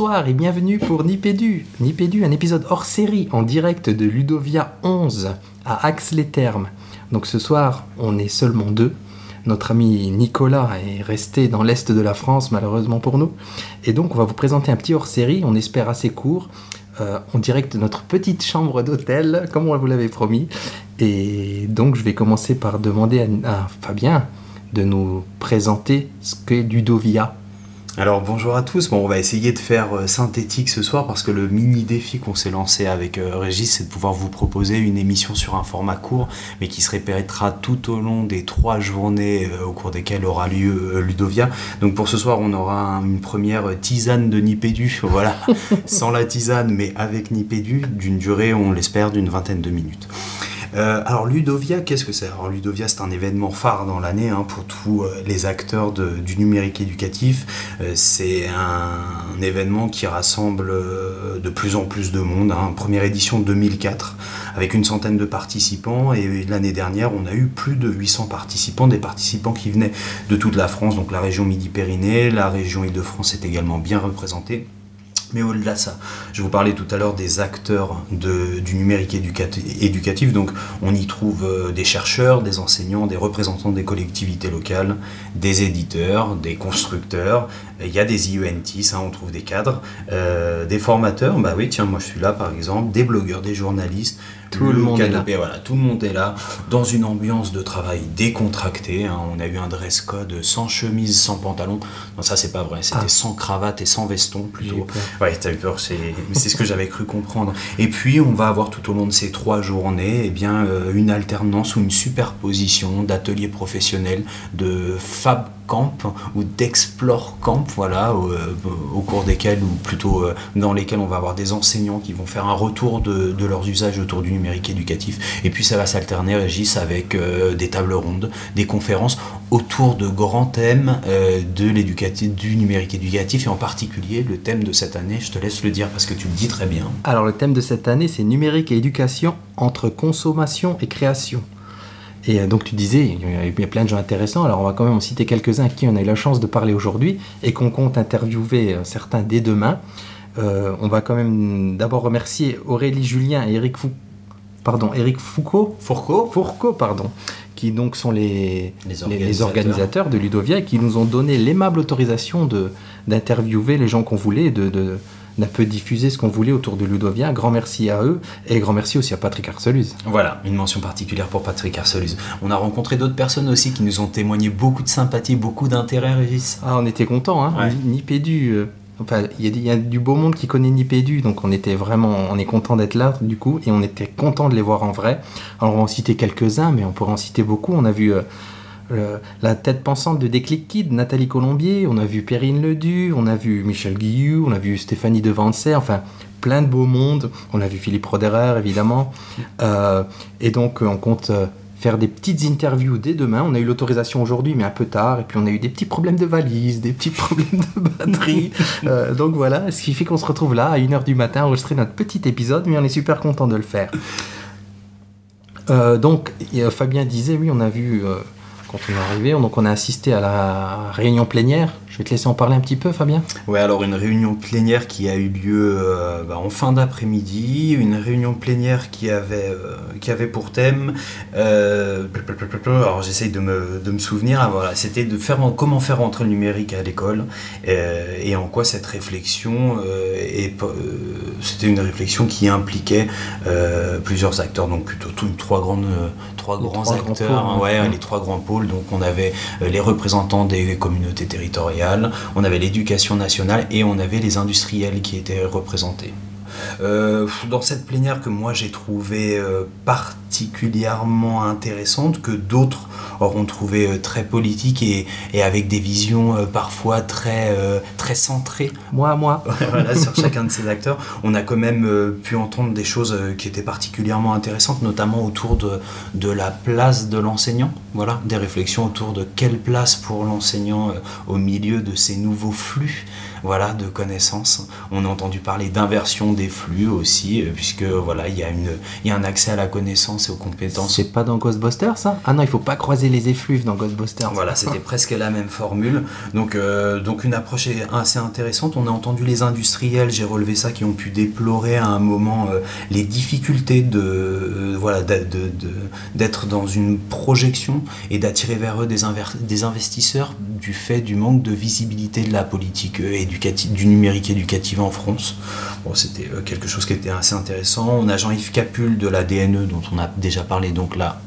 Bonsoir et bienvenue pour Nipédu. Nipédu, un épisode hors série en direct de Ludovia 11 à Axe-les-Thermes. Donc ce soir, on est seulement deux. Notre ami Nicolas est resté dans l'est de la France, malheureusement pour nous. Et donc, on va vous présenter un petit hors série, on espère assez court, euh, en direct de notre petite chambre d'hôtel, comme on vous l'avait promis. Et donc, je vais commencer par demander à, à Fabien de nous présenter ce qu'est Ludovia. Alors bonjour à tous, bon, on va essayer de faire euh, synthétique ce soir parce que le mini défi qu'on s'est lancé avec euh, Régis c'est de pouvoir vous proposer une émission sur un format court mais qui se répétera tout au long des trois journées euh, au cours desquelles aura lieu Ludovia. Donc pour ce soir on aura une première tisane de Nipédu, voilà, sans la tisane mais avec Nipédu d'une durée on l'espère d'une vingtaine de minutes. Euh, alors Ludovia, qu'est-ce que c'est? Ludovia, c'est un événement phare dans l'année hein, pour tous euh, les acteurs du numérique éducatif. Euh, c'est un, événement qui rassemble de plus en plus de monde. Hein. Première édition 2004 avec une centaine de participants et l'année dernière, on a eu plus de 800 participants, des participants qui venaient de toute la France, donc la région Midi-Pyrénées, la région Île-de-France est également bien représentée. Mais au-delà de ça, je vous parlais tout à l'heure des acteurs du numérique éducatif. Donc, on y trouve euh, des chercheurs, des enseignants, des représentants des collectivités locales, des éditeurs, des constructeurs. Il y a des IENT, hein, on trouve des cadres, euh, des formateurs. Bah oui, tiens, moi je suis là par exemple, des blogueurs, des journalistes, tout le, monde canapé, voilà, tout le monde est là, dans une ambiance de travail décontractée. Hein. On a eu un dress code sans chemise, sans pantalon. Non, ça c'est pas vrai. C'était ah. sans cravate et sans veston plutôt. Ouais, t'as eu peur. C'est, c'est ce que j'avais cru comprendre. Et puis on va avoir tout au long de ces trois journées, eh bien, euh, une alternance ou une superposition d'ateliers professionnels, de fab ou d'explore camp, voilà, au, euh, cours desquels, ou plutôt euh, dans lesquels on va avoir des enseignants qui vont faire un retour de, leurs usages autour du numérique éducatif. Et puis ça va s'alterner, Régis, avec euh, des tables rondes, des conférences autour de grands thèmes de du numérique éducatif, et en particulier le thème de cette année, je te laisse le dire parce que tu le dis très bien. Alors le thème de cette année, c'est numérique et éducation entre consommation et création. Et euh, donc tu disais, il y a plein de gens intéressants, alors on va quand même en citer quelques-uns à qui on a eu la chance de parler aujourd'hui et qu'on compte interviewer euh, certains dès demain. Euh, on va quand même d'abord remercier Aurélie Julien et Eric, Fou... pardon, Eric Foucault, Fourcault, Fourcault pardon, qui donc sont les, les, organisateurs. les organisateurs. de Ludovia et qui nous ont donné l'aimable autorisation d'interviewer les gens qu'on voulait, de, de d'un peu diffusé ce qu'on voulait autour de Ludovia. Grand merci à eux et grand merci aussi à Patrick Arceluz. Voilà, une mention particulière pour Patrick Arceluz. On a rencontré d'autres personnes aussi qui nous ont témoigné beaucoup de sympathie, beaucoup d'intérêt, Régis. Ah, on était contents, hein. Ouais. Nipédu. Euh, enfin, il y, y, a du beau monde qui connaît Nipédu, donc on était vraiment, on est content d'être là du coup, et on était content de les voir en vrai. Alors on va en citer quelques-uns, mais on pourrait en citer beaucoup. On a vu euh, la tête pensante de Déclic Kid, Nathalie Colombier, on a vu Perrine Ledu, on a vu Michel Guillou, on a vu Stéphanie Devancey, enfin plein de beaux mondes. On a vu Philippe Roderer, évidemment. Euh, et donc, on compte euh, faire des petites interviews dès demain. On a eu l'autorisation aujourd'hui, mais un peu tard. Et puis, on a eu des petits problèmes de valise, des petits problèmes de batterie. euh, donc, voilà, ce qui fait qu'on se retrouve là à 1h du matin, enregistrer notre petit épisode, mais on est super content de le faire. Euh, donc, Fabien disait, oui, on a vu quand on est arrivé. Donc on a assisté à la réunion plénière. Vais te laisser en parler un petit peu, Fabien. Oui, alors une réunion plénière qui a eu lieu euh, bah, en fin d'après-midi, une réunion plénière qui avait, euh, qui avait pour thème, euh, alors j'essaye de me, de me souvenir, ah, voilà, c'était de faire comment faire entrer le numérique à l'école et en quoi cette réflexion, c'était une réflexion qui impliquait plusieurs acteurs, donc plutôt tout, trois, grandes, trois grands trois acteurs, grands pôles, hein, ouais, les trois grands pôles donc on avait les représentants des communautés territoriales, on avait l'éducation nationale et on avait les industriels qui étaient représentés. Euh, dans cette plénière que moi j'ai trouvé euh, particulièrement intéressante, que d'autres auront trouvé euh, très politique et, et, avec des visions euh, parfois très, euh, très centrées. Moi, moi. voilà, sur chacun de ces acteurs, on a quand même pu entendre des choses qui étaient particulièrement intéressantes, notamment autour de, de la place de l'enseignant. Voilà, des réflexions autour de quelle place pour l'enseignant au milieu de ces nouveaux flux voilà, de connaissances. On a entendu parler d'inversion des flux aussi, puisque voilà, il y, a une, il y a un accès à la connaissance et aux compétences. C'est pas dans Ghostbusters ça? Ah non, il faut pas croiser les effluves dans Ghostbusters. Voilà, c'était presque la même formule. Donc, euh, donc une approche assez intéressante. On a entendu les industriels, j'ai relevé ça, qui ont pu déplorer à un moment euh, les difficultés de voilà d'être dans une projection et d'attirer vers eux des, des investisseurs du fait du manque de visibilité de la politique éducative, du numérique éducatif en France. Bon, c'était euh, quelque chose qui était assez intéressant. On a Jean-Yves Capul de la DNE, dont on a déjà parlé donc là.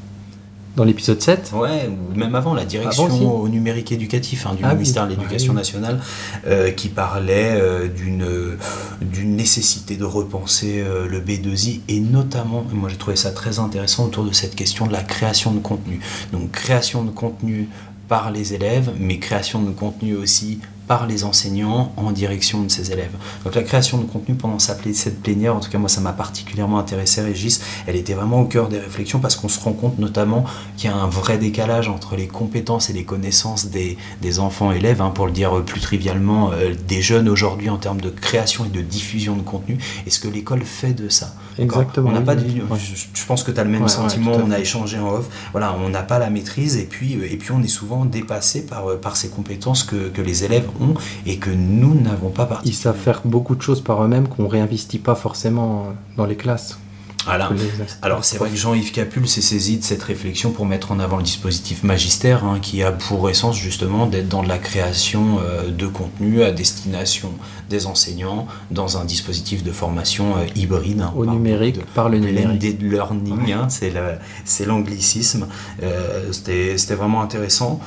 Dans l'épisode 7 Ouais, ou même avant, la direction au numérique éducatif hein, du ah ministère de l'Éducation nationale, euh, qui parlait euh, d'une, d'une nécessité de repenser le B2I, et notamment, moi j'ai trouvé ça très intéressant autour de cette question de la création de contenu. Donc création de contenu par les élèves, mais création de contenu aussi par les enseignants en direction de ces élèves. Donc la création de contenu pendant cette plénière, en tout cas moi ça m'a particulièrement intéressé Régis, elle était vraiment au cœur des réflexions parce qu'on se rend compte notamment qu'il y a un vrai décalage entre les compétences et les connaissances des, des enfants élèves, hein, pour le dire plus trivialement, euh, des jeunes aujourd'hui en termes de création et de diffusion de contenu, et ce que l'école fait de ça. Exactement. On n'a pas je, pense que tu as le même sentiment, on a échangé en off, voilà, on n'a pas la maîtrise et puis, euh, et puis on est souvent dépassé par, euh, par ces compétences que, que les élèves et que nous n'avons pas participé. Ils savent faire beaucoup de choses par eux-mêmes qu'on réinvestit pas forcément dans les classes. Alors c'est vrai que Jean-Yves Capul s'est saisi de cette réflexion pour mettre en avant le dispositif magistère hein, qui a pour essence justement d'être dans la création euh, de contenu à destination des enseignants dans un dispositif de formation euh, hybride. Hein, Au numérique, par le numérique. learning, hein, c'est l'anglicisme. Euh, c'était vraiment intéressant.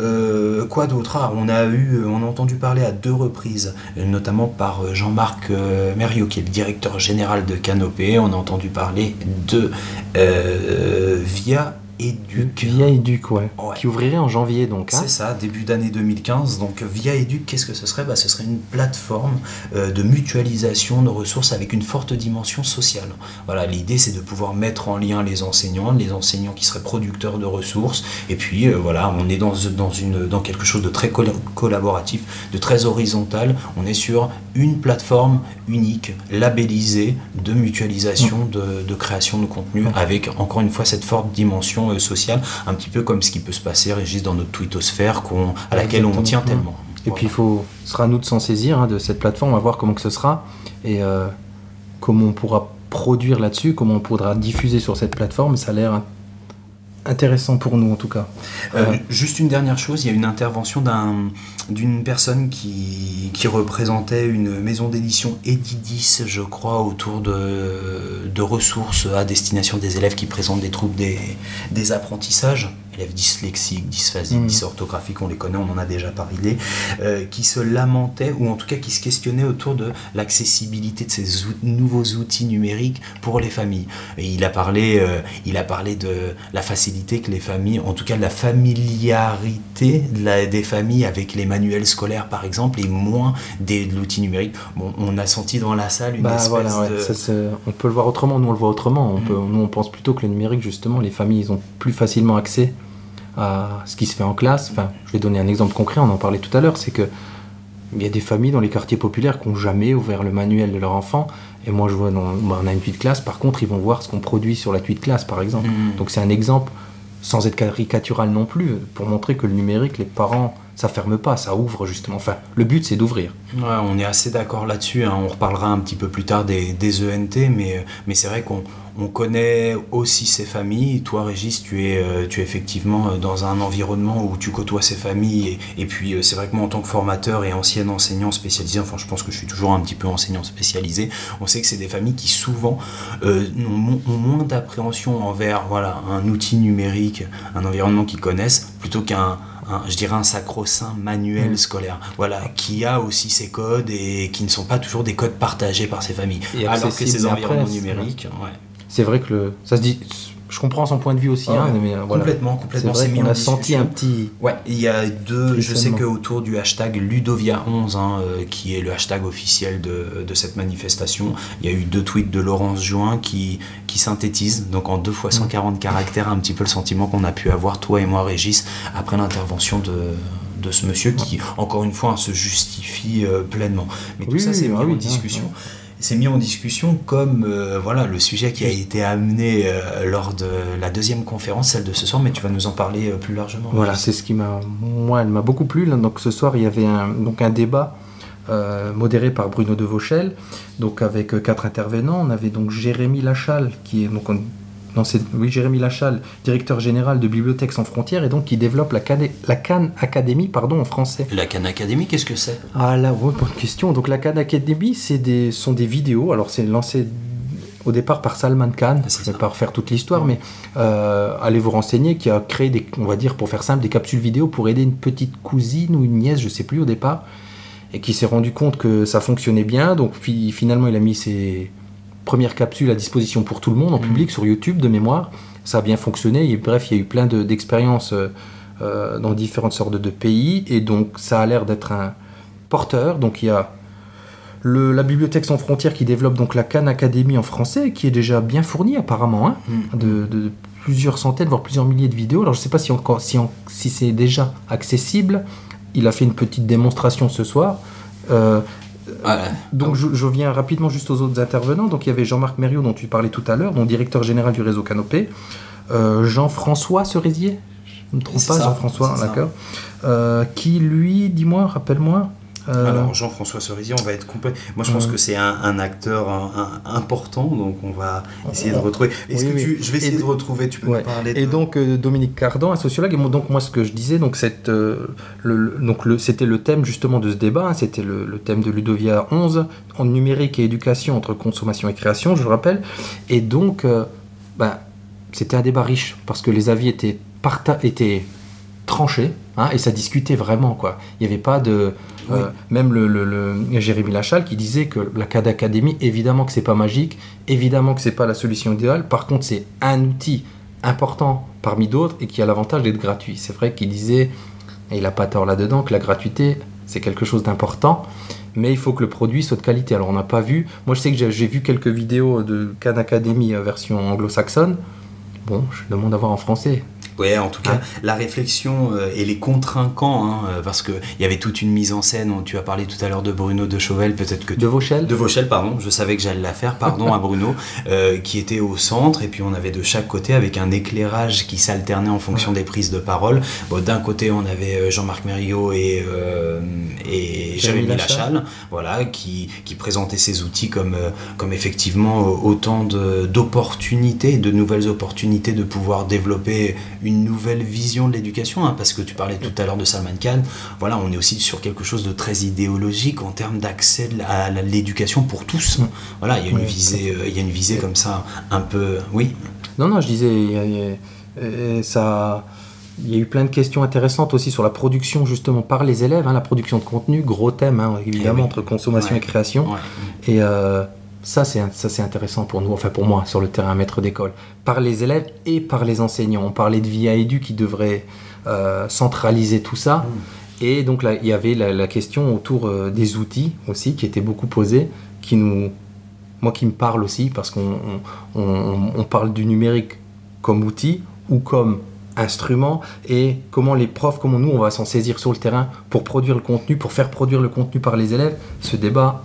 Euh, quoi d'autre? Ah, On a eu, on a entendu parler à deux reprises, notamment par Jean-Marc euh, qui est le directeur général de Canopé. On a entendu parler de euh, Via Educ. Via Educ, ouais. Qui ouvrirait en janvier, donc. Hein. C'est ça, début d'année 2015. Donc, Via Educ, qu'est-ce que ce serait? Bah, Ce serait une plateforme euh, de mutualisation de ressources avec une forte dimension sociale. Voilà, l'idée, c'est de pouvoir mettre en lien les enseignants, les enseignants qui seraient producteurs de ressources. Et puis, euh, voilà, on est dans, dans, une, dans quelque chose de très collaboratif, de très horizontal. On est sur une plateforme unique, labellisée, de mutualisation, de, création de contenu, avec, encore une fois, cette forte dimension euh, sociale, un petit peu comme ce qui peut se passer, Régis, dans notre twittosphère à laquelle on tient tellement. Et puis, il faut, ce sera à nous de s'en saisir hein, de cette plateforme, on va voir comment que ce sera et euh, comment on pourra produire là-dessus, comment on pourra diffuser sur cette plateforme. Ça a l'air intéressant pour nous en tout cas. Euh, juste une dernière chose, il y a une intervention d'une personne qui, qui, représentait une maison d'édition Edidis, je crois, autour de, de, ressources à destination des élèves qui présentent des troubles des, des apprentissages élèves dyslexiques, dysphasiques, mmh. dysorthographiques, on les connaît, on en a déjà parlé, euh, qui se lamentaient, ou en tout cas qui se questionnaient autour de l'accessibilité de ces nouveaux outils numériques pour les familles. Et il, a parlé, euh, il a parlé de la facilité que les familles, en tout cas de la familiarité des familles avec les manuels scolaires par exemple, et moins des, de l'outil numérique. Bon, on a senti dans la salle une bah, espèce voilà, de... on peut le voir autrement, nous on le voit autrement. On mmh. peut, nous on pense plutôt que le numérique, justement, les familles ils ont plus facilement accès à ce qui se fait en classe. Enfin, je vais donner un exemple concret, on en parlait tout à l'heure, c'est que il y a des familles dans les quartiers populaires qui n'ont jamais ouvert le manuel de leur enfant. Et moi, je vois, dans, bah, on a une tuile de classe, par contre, ils vont voir ce qu'on produit sur la tuile de classe, par exemple. Mmh. Donc c'est un exemple, sans être caricatural non plus, pour montrer que le numérique, les parents, ça ferme pas, ça ouvre justement. Enfin, le but, c'est d'ouvrir. On est assez d'accord là-dessus. Hein. On reparlera un petit peu plus tard des, ENT, mais, mais c'est vrai qu'on on connaît aussi ces familles. Toi, Régis, tu es, euh, effectivement euh, dans un environnement où tu côtoies ces familles. Et, puis, euh, c'est vrai que moi, en tant que formateur et ancien enseignant spécialisé, enfin, je pense que je suis toujours un petit peu enseignant spécialisé, on sait que c'est des familles qui souvent ont, moins d'appréhension envers voilà, un outil numérique, un environnement qu'ils connaissent, plutôt qu'un je dirais un sacro-saint manuel mm. scolaire, voilà, qui a aussi ses codes et qui ne sont pas toujours des codes partagés par ces familles. alors que ces environnements numériques, ouais c'est vrai que le, ça se dit. Je comprends son point de vue aussi. hein, mais, euh, complètement, complètement. C'est vrai a senti un petit. Ouais, il y a deux. Je sais qu'autour du hashtag Ludovia11, hein, euh, qui est le hashtag officiel de, de, cette manifestation, il y a eu deux tweets de Laurence Juin qui, qui synthétisent, donc en deux fois 140 mm. caractères, un petit peu le sentiment qu'on a pu avoir, toi et moi, Régis, après l'intervention de, de ce monsieur qui, encore une fois, se justifie euh, pleinement. Mais tout ça, c'est mis en discussion c'est mis en discussion comme euh, voilà le sujet qui a été amené euh, lors de la deuxième conférence, celle de ce soir, mais tu vas nous en parler euh, plus largement. Voilà, c'est ce qui m'a, moi, elle m'a beaucoup plu. là. Donc ce soir, il y avait un, donc un débat modéré par Bruno de Vauchel, donc avec quatre intervenants. On avait donc Jérémy Lachal, qui est donc non, c'est oui, Jérémy Lachal, directeur général de Bibliothèques sans frontières, et donc qui développe la Cannes, la Cannes Academy, pardon, en français. La Cannes Academy, qu'est-ce que c'est? Ah là, ouais, bonne question. Donc la Khan Academy, c'est des, sont des vidéos. Alors c'est lancé au départ par Salman Khan. C'est Je ne vais pas refaire toute l'histoire, mais euh, allez vous renseigner, qui a créé des, on va dire pour faire simple, des capsules vidéo pour aider une petite cousine ou une nièce, je sais plus au départ, et qui s'est rendu compte que ça fonctionnait bien. Donc fi- finalement, il a mis ses premières capsules à disposition pour tout le monde en Mhm. public sur YouTube de mémoire. Ça a bien fonctionné. Et bref, il y a eu plein de- d'expériences euh, euh, dans différentes sortes de pays. Et donc, ça a l'air d'être un porteur. Donc, il y a le- la Bibliothèque sans frontières qui développe donc la Cannes Academy en français, qui est déjà bien fournie apparemment, hein, Mm. de, de plusieurs centaines, voire plusieurs milliers de vidéos. Alors, je ne sais pas si, encore, si, on- si c'est déjà accessible. Il a fait une petite démonstration ce soir. Euh, Voilà. donc je, je viens rapidement juste aux autres intervenants. Donc il y avait Jean-Marc Mériot dont tu parlais tout à l'heure, donc directeur général du réseau Canopé. Euh, Jean-François Cerisier, je ne me trompe pas, Jean-François, d'accord. Euh, qui lui, dis-moi, rappelle-moi. Euh, Alors Jean-François Cerisier, on va être complet. Moi je pense Ouais. que c'est un, un acteur un- un- important, donc on va essayer de retrouver. Est-ce Oui, que oui. tu... Je vais essayer Et- de retrouver, tu peux Ouais. nous parler de... Et donc euh, Dominique Cardan, un sociologue. Et moi, donc moi, ce que je disais, donc cette, euh, le, donc le, c'était le thème justement de ce débat. hein, c'était le, le thème de Ludovia 11 en numérique et éducation entre consommation et création, je le rappelle. Et donc, euh, ben, c'était un débat riche parce que les avis étaient parta- étaient tranchés hein, et ça discutait vraiment quoi. Il n'y avait pas de Oui. euh, même le, le- le- Jérémy Lachal qui disait que la CAD Academy, évidemment que c'est pas magique, évidemment que c'est pas la solution idéale. Par contre, c'est un outil important parmi d'autres et qui a l'avantage d'être gratuit. C'est vrai qu'il disait, et il n'a pas tort là-dedans, que la gratuité c'est quelque chose d'important. Mais il faut que le produit soit de qualité. Alors on n'a pas vu. Moi je sais que j'ai- vu quelques vidéos de Khan Academy euh, version anglo-saxonne. Bon, je demande à voir en français. Ouais, en tout cas, Ah. la réflexion euh, et les contre-inquants, hein, euh, parce qu'il y avait toute une mise en scène, tu as parlé tout à l'heure de Bruno de Chauvel, peut-être que tu De Vauchel De Vauchel, pardon, je savais que j'allais la faire, pardon à Bruno, euh, qui était au centre, et puis on avait de chaque côté avec un éclairage qui s'alternait en fonction des prises de parole. Bon, D'un côté, on avait Jean-Marc Mériot et, euh, et Jérémy Lachal. Lachal, voilà, qui, qui présentaient ces outils comme, comme effectivement autant de- d'opportunités, de, nouvelles opportunités de pouvoir développer une nouvelle vision de l'éducation, hein, parce que tu parlais tout à l'heure de Salman Khan, voilà, on est aussi sur quelque chose de très idéologique en termes d'accès à l'éducation pour tous. Mm. Voilà, il y a une visée, euh, il y a une visée comme ça, un peu, oui. Non, non, je disais, il y a- il y a- euh, ça, il y a eu plein de questions intéressantes aussi sur la production justement par les élèves, hein, la production de contenu, gros thème hein, évidemment Eh oui. entre consommation Ouais. et création. Ouais. Et euh, ça, c'est ça, c'est intéressant pour nous, enfin pour moi, sur le terrain maître d'école, par les élèves et par les enseignants. On parlait de VIA Edu qui devrait euh, centraliser tout ça. Et donc là, il y avait la, la question autour euh, des outils aussi qui était beaucoup posée, qui nous, moi qui me parle aussi, parce qu'on on, on- on parle du numérique comme outil ou comme instrument et comment les profs, comment nous on va s'en saisir sur le terrain pour produire le contenu, pour faire produire le contenu par les élèves. Ce débat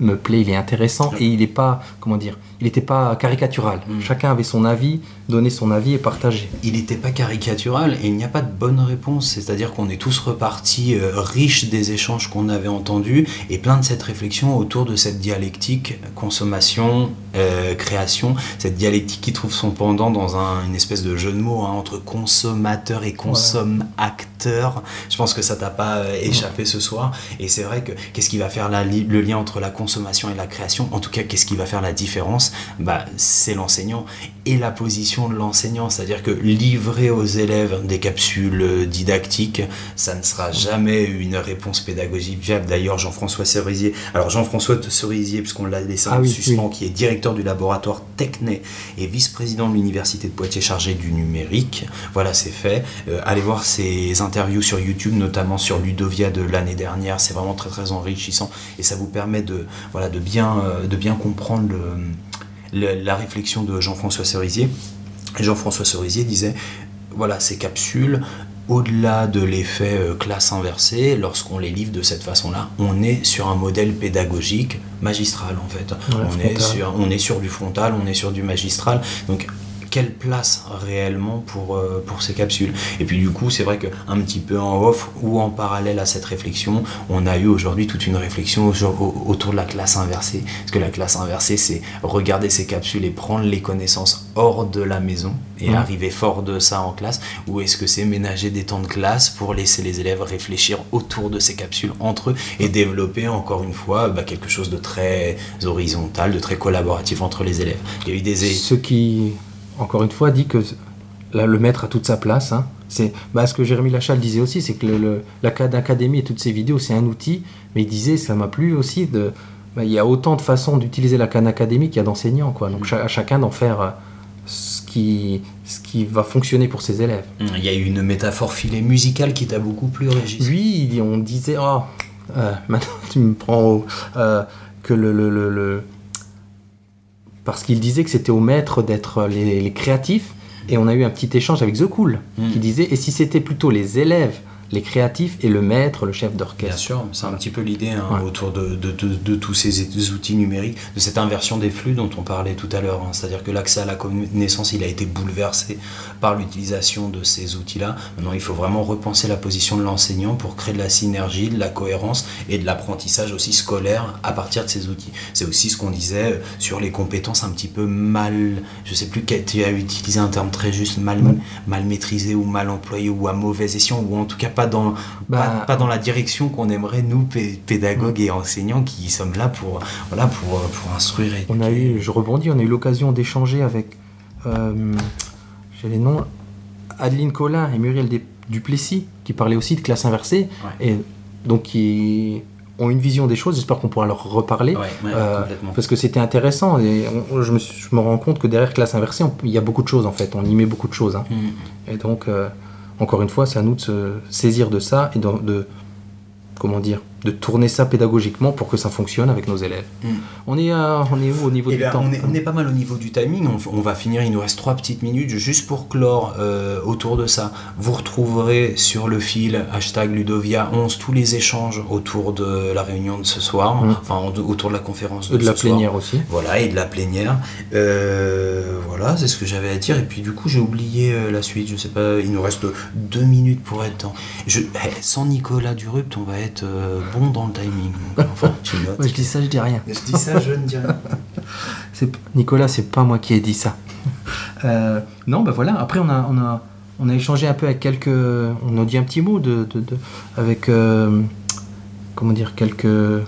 me plaît, il est intéressant et il n'est pas, comment dire, il n'était pas caricatural. Mm. Chacun avait son avis, donnait son avis et partageait. Il n'était pas caricatural et il n'y a pas de bonne réponse, c'est-à-dire qu'on est tous repartis euh, riches des échanges qu'on avait entendus et plein de cette réflexion autour de cette dialectique consommation, euh, création, cette dialectique qui trouve son pendant dans un- une espèce de jeu de mots hein, entre consommateur et consomme-acteur. Je pense que ça t'a pas euh, échappé ce soir et c'est vrai que qu'est-ce qui va faire la le lien entre la consommation et la création. En tout cas, qu'est-ce qui va faire la différence? Bah, C'est l'enseignant et la position de l'enseignant, c'est-à-dire que livrer aux élèves des capsules euh, didactiques, ça ne sera jamais une réponse pédagogique viable. D'ailleurs, Jean-François Cerisier, alors Jean-François Cerisier, puisqu'on l'a laissé Ah en oui, suspens, qui est directeur du laboratoire Techné et vice-président de l'université de Poitiers chargé du numérique, voilà, c'est fait. Euh, allez voir ses interviews sur YouTube, notamment sur Ludovia de l'année dernière, c'est vraiment très très enrichissant et ça vous permet de, voilà, de, bien, euh, de bien comprendre le- le- la réflexion de Jean-François Cerisier. Jean-François Cerisier disait, voilà, ces capsules, au-delà de l'effet euh, classe inversée, lorsqu'on les livre de cette façon-là, on est sur un modèle pédagogique magistral en fait. on, est sur, on est sur du frontal, on est sur du magistral. Donc quelle place réellement pour, euh, pour ces capsules. Et puis du coup, c'est vrai qu'un petit peu en off ou en parallèle à cette réflexion, on a eu aujourd'hui toute une réflexion autour de la classe inversée. Parce que la classe inversée, c'est regarder ces capsules et prendre les connaissances hors de la maison et arriver fort de ça en classe. Ou est-ce que c'est ménager des temps de classe pour laisser les élèves réfléchir autour de ces capsules entre eux et développer encore une fois bah, quelque chose de très horizontal, de très collaboratif entre les élèves. Il y a eu des... Ce qui encore une fois, dit que le maître a toute sa place. Hein. C'est bah, ce que Jérémy Lachal disait aussi, c'est que le, la et toutes ses vidéos, c'est un outil, mais il disait, ça m'a plu aussi, de, bah, il y a autant de façons d'utiliser la canne académique qu'il y a d'enseignants. Quoi. Donc à chacun d'en faire euh, ce qui, ce qui va fonctionner pour ses élèves. Il y a eu une métaphore filée musicale qui t'a beaucoup plu, Régis Oui, on disait, oh, euh, maintenant tu me prends euh, que le, le, le parce qu'il disait que c'était au maître d'être les, créatifs. Et on a eu un petit échange avec The Cool, hmm. qui disait, et si c'était plutôt les élèves les créatifs et le maître, le chef d'orchestre. Bien sûr, c'est un petit peu l'idée hein, autour de, de, de, tous ces outils numériques, de cette inversion des flux dont on parlait tout à l'heure. Hein. C'est-à-dire que l'accès à la connaissance, il a été bouleversé par l'utilisation de ces outils-là. Maintenant, il faut vraiment repenser la position de l'enseignant pour créer de la synergie, de la cohérence et de l'apprentissage aussi scolaire à partir de ces outils. C'est aussi ce qu'on disait euh, sur les compétences un petit peu mal, je sais plus, tu as utilisé un terme très juste, mal, mal maîtrisé ou mal employé ou à mauvais escient ou en tout cas pas dans, bah, pas, dans la direction qu'on aimerait, nous, pédagogues et enseignants, qui sommes là pour, voilà, pour, pour instruire. Et on a eu, je rebondis, on a eu l'occasion d'échanger avec, euh, j'ai les noms, Adeline Collin et Muriel Duplessis, qui parlaient aussi de classe inversée, et donc qui ont une vision des choses. J'espère qu'on pourra leur reparler. Euh, parce que c'était intéressant. Et je, me je, me rends compte que derrière classe inversée, il y a beaucoup de choses en fait. On y met beaucoup de choses. Hein. Mm. Et donc, euh, encore une fois, c'est à nous de se saisir de ça et de, comment dire, de tourner ça pédagogiquement pour que ça fonctionne avec nos élèves. Mm. On, est on est où au niveau eh du temps on est, on est, pas mal au niveau du timing. On, va finir, il nous reste trois petites minutes juste pour clore euh, autour de ça. Vous retrouverez sur le fil hashtag Ludovia11 tous les échanges autour de la réunion de ce soir, mm. enfin autour de la conférence de, de la plénière aussi. Voilà, et de la plénière. Euh, voilà, c'est ce que j'avais à dire. Et puis du coup, j'ai oublié euh, la suite. Je sais pas, il nous reste deux minutes pour être. Je, eh, sans Nicolas Durupt, on va être bon dans le timing. Enfin, tu je dis ça, je dis rien. Je dis ça, je ne dis rien. Nicolas, c'est pas moi qui ai dit ça. Euh, non, ben voilà. Après, on a, on a, on a échangé un peu avec quelques. On a dit un petit mot de, de, avec. Euh, comment dire Quelques euh,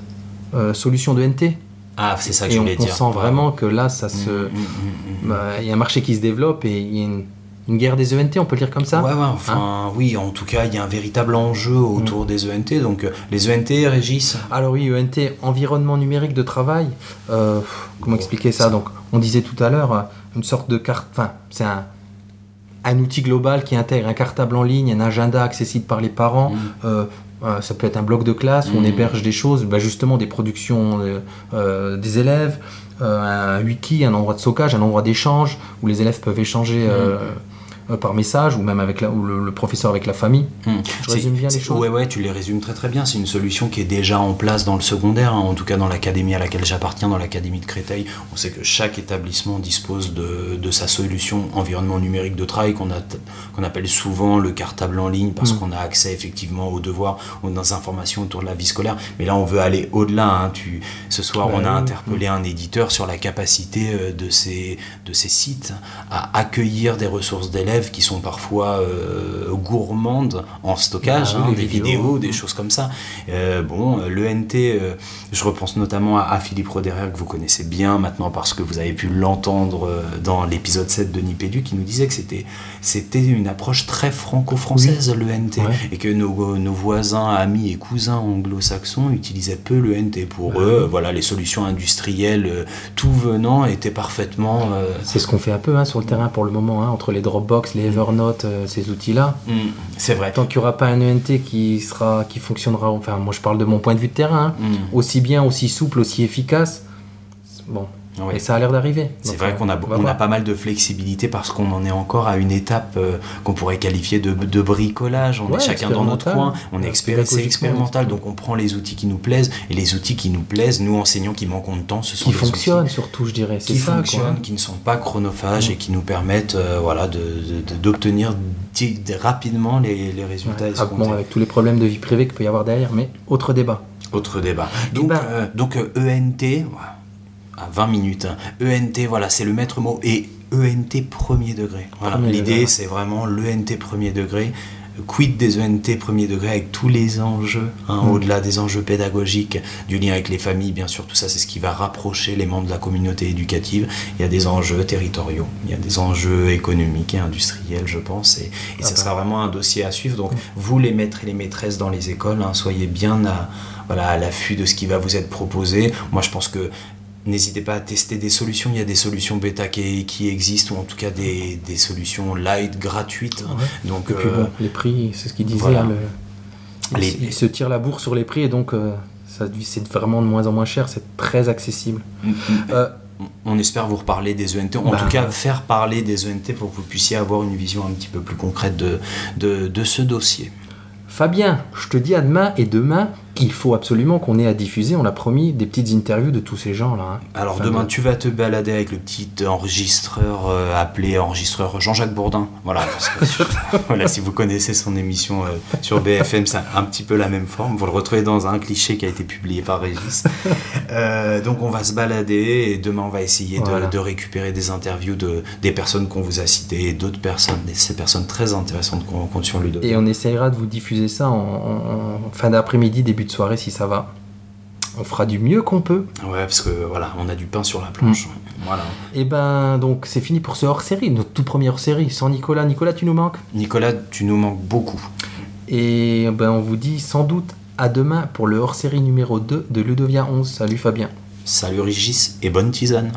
solutions de NT. Ah, c'est ça que je voulais on, dire. On sent vraiment que là, ça se. Mm, mm, mm, bah, il y a un marché qui se développe et il y a une une guerre des ENT, on peut le dire comme ça Ouais, ouais enfin, hein oui, en tout cas, il y a un véritable enjeu autour mm. des ENT. Donc, euh, les ENT régissent Alors, oui, ENT, environnement numérique de travail. Euh, comment expliquer ça Donc, on disait tout à l'heure, euh, une sorte de carte. Enfin, c'est un, un, outil global qui intègre un cartable en ligne, un agenda accessible par les parents. Mm. ça peut être un bloc de classe où on mm. héberge des choses, bah, justement des productions des élèves, un wiki, un endroit de stockage, un endroit d'échange où les élèves peuvent échanger euh, par message ou même avec le, professeur avec la famille. Hmm. Je résume bien les choses. Ouais, ouais, tu les résumes très très bien. C'est une solution qui est déjà en place dans le secondaire, hein. en tout cas dans l'académie à laquelle j'appartiens, dans l'académie de Créteil. On sait que chaque établissement dispose de, de sa solution environnement numérique de travail qu'on qu'on appelle souvent le cartable en ligne parce hmm. qu'on a accès effectivement aux devoirs, aux informations autour de la vie scolaire. Mais là, on veut aller au-delà. Hein. Tu, ce soir, on a interpellé un éditeur sur la capacité euh, de ces, de ces sites à accueillir des ressources d'élèves qui sont parfois euh, gourmandes en stockage, ah hein, des vidéos, des choses comme ça. Euh, bon, l'ENT, euh, je repense notamment à, Philippe Roderer, que vous connaissez bien maintenant parce que vous avez pu l'entendre dans l'épisode 7 de Nipédu, qui nous disait que c'était, c'était une approche très franco-française, l'ENT, et que nos, nos, voisins, amis et cousins anglo-saxons utilisaient peu l'ENT. Pour eux, voilà, les solutions industrielles, tout venant, étaient parfaitement... C'est ce qu'on fait un peu hein, sur le terrain pour le moment, hein, entre les Dropbox les Evernote, euh, ces outils-là. Mm, c'est vrai. Tant qu'il n'y aura pas un ENT qui, sera, qui fonctionnera, enfin moi je parle de mon point de vue de terrain, hein, mm. aussi bien, aussi souple, aussi efficace, bon, Ouais. Et ça a l'air d'arriver. C'est vrai qu'on a, on, a pas mal de flexibilité parce qu'on en est encore à une étape euh, qu'on pourrait qualifier de, de bricolage. On est chacun dans notre coin, on est expérimental, donc on prend les outils qui nous plaisent et les outils qui nous plaisent, nous enseignants qui manquons de temps, ce sont qui fonctionnent surtout, je dirais. Qui ça, fonctionnent, qui ne sont pas chronophages et qui nous permettent, euh, voilà, d'obtenir rapidement les, les résultats. Ah, bon, avec tous les problèmes de vie privée qu'il peut y avoir derrière, mais autre débat. Autre débat. Donc, ben, euh, donc ENT, à 20 minutes. ENT, voilà, c'est le maître mot. Et ENT premier degré. Voilà, l'idée, c'est vraiment l'ENT premier degré. Quid des ENT premier degré avec tous les enjeux, hein, mm. au-delà des enjeux pédagogiques, du lien avec les familles, bien sûr, tout ça, c'est ce qui va rapprocher les membres de la communauté éducative. Il y a des enjeux territoriaux, il y a des enjeux économiques et industriels, je pense, et, et ça ah sera bah. vraiment un dossier à suivre. Donc, mm. vous, les maîtres et les maîtresses dans les écoles, hein, soyez bien à, voilà, à l'affût de ce qui va vous être proposé. Moi, je pense que N'hésitez pas à tester des solutions. Il y a des solutions bêta qui, qui existent, ou en tout cas des, des solutions light gratuites. Donc, et puis bon, euh, les prix, c'est ce qu'il disait. Hein, il se tire la bourre sur les prix et donc euh, c'est vraiment de moins en moins cher. C'est très accessible. Mm, mm. Euh, on espère vous reparler des ENT, en bah, tout cas faire parler des ENT pour que vous puissiez avoir une vision un petit peu plus concrète de, de, de ce dossier. Fabien, je te dis à demain et demain, il faut absolument qu'on ait à diffuser. On a promis des petites interviews de tous ces gens-là. Hein. Alors demain, tu vas te balader avec le petit enregistreur euh, appelé enregistreur Jean-Jacques Bourdin. Voilà, voilà, si vous connaissez son émission euh, sur BFM, c'est un petit peu la même forme. Vous le retrouvez dans un cliché qui a été publié par Régis. Euh, donc on va se balader et demain on va essayer de, récupérer des interviews de des personnes qu'on vous a citées, d'autres personnes, ces personnes très intéressantes qu'on compte sur lui. Et on essayera de vous diffuser ça en fin d'après-midi, début soirée si ça va. On fera du mieux qu'on peut. Ouais, parce que voilà, on a du pain sur la planche. Mm. Voilà. Et ben donc c'est fini pour ce hors-série, notre toute première hors-série. Sans Nicolas, Nicolas, tu nous manques? Nicolas, tu nous manques beaucoup. Et ben on vous dit sans doute à demain pour le hors-série numéro 2 de Ludovia 11. Salut Fabien. Salut Régis et bonne tisane.